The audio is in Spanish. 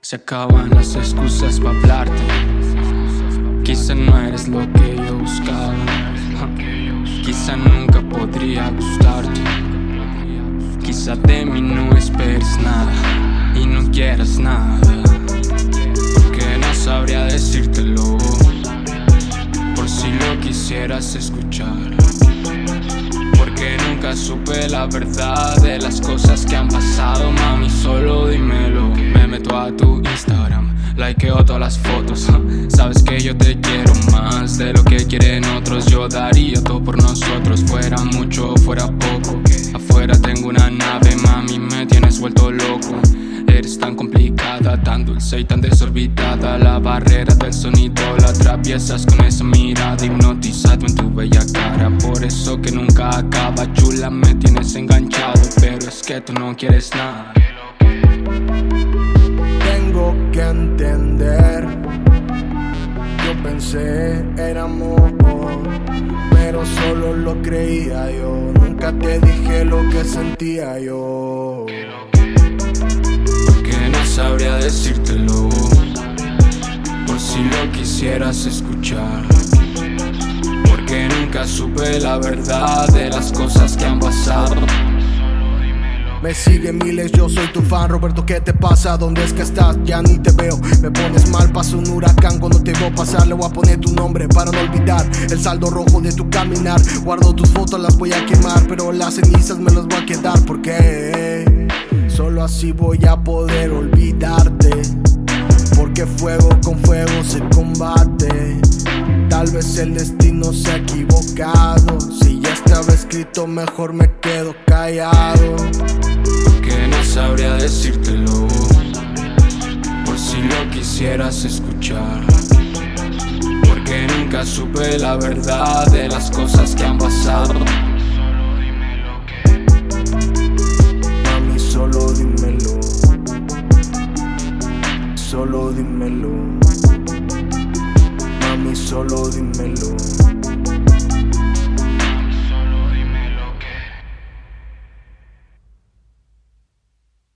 Se acaban las excusas para hablarte. Quizá no eres lo que yo buscaba. Quizá nunca podría gustarte. Quizá de mí no esperes nada y no quieras nada. Escuchar. Porque nunca supe la verdad de las cosas que han pasado, mami. Solo dímelo. Me meto a tu Instagram, likeo todas las fotos. Sabes que yo te quiero más de lo que quieren otros. Yo daría todo por nosotros, fuera mucho, fuera poco. Afuera tengo una nave, mami, me tienes vuelto loco. Eres tan complicada, tan dulce y tan desorbitada. La barrera del sonido la atraviesas con esa mirada hipnotizado en tu bella cara. Por eso que nunca acaba, chula, me tienes enganchado. Pero es que tú no quieres nada. Tengo que entender. Yo pensé era amor, pero solo lo creía yo. Nunca te dije lo que sentía yo. Decírtelo. Por si lo quisieras escuchar. Porque nunca supe la verdad de las cosas que han pasado. Me siguen miles, yo soy tu fan, Roberto, ¿qué te pasa? ¿Dónde es que estás? Ya ni te veo, me pones mal, paso un huracán cuando te veo pasar, le voy a poner tu nombre para no olvidar el saldo rojo de tu caminar, guardo tus fotos, las voy a quemar, pero las cenizas me las voy a quedar porque solo así voy a poder olvidarte, porque fuego con fuego se combate. Tal vez el destino se ha equivocado. Si ya estaba escrito, mejor me quedo callado. Que no sabría decírtelo. Por si lo quisieras escuchar. Porque nunca supe la verdad de las cosas que han pasado. Solo dímelo. Mami, solo dímelo.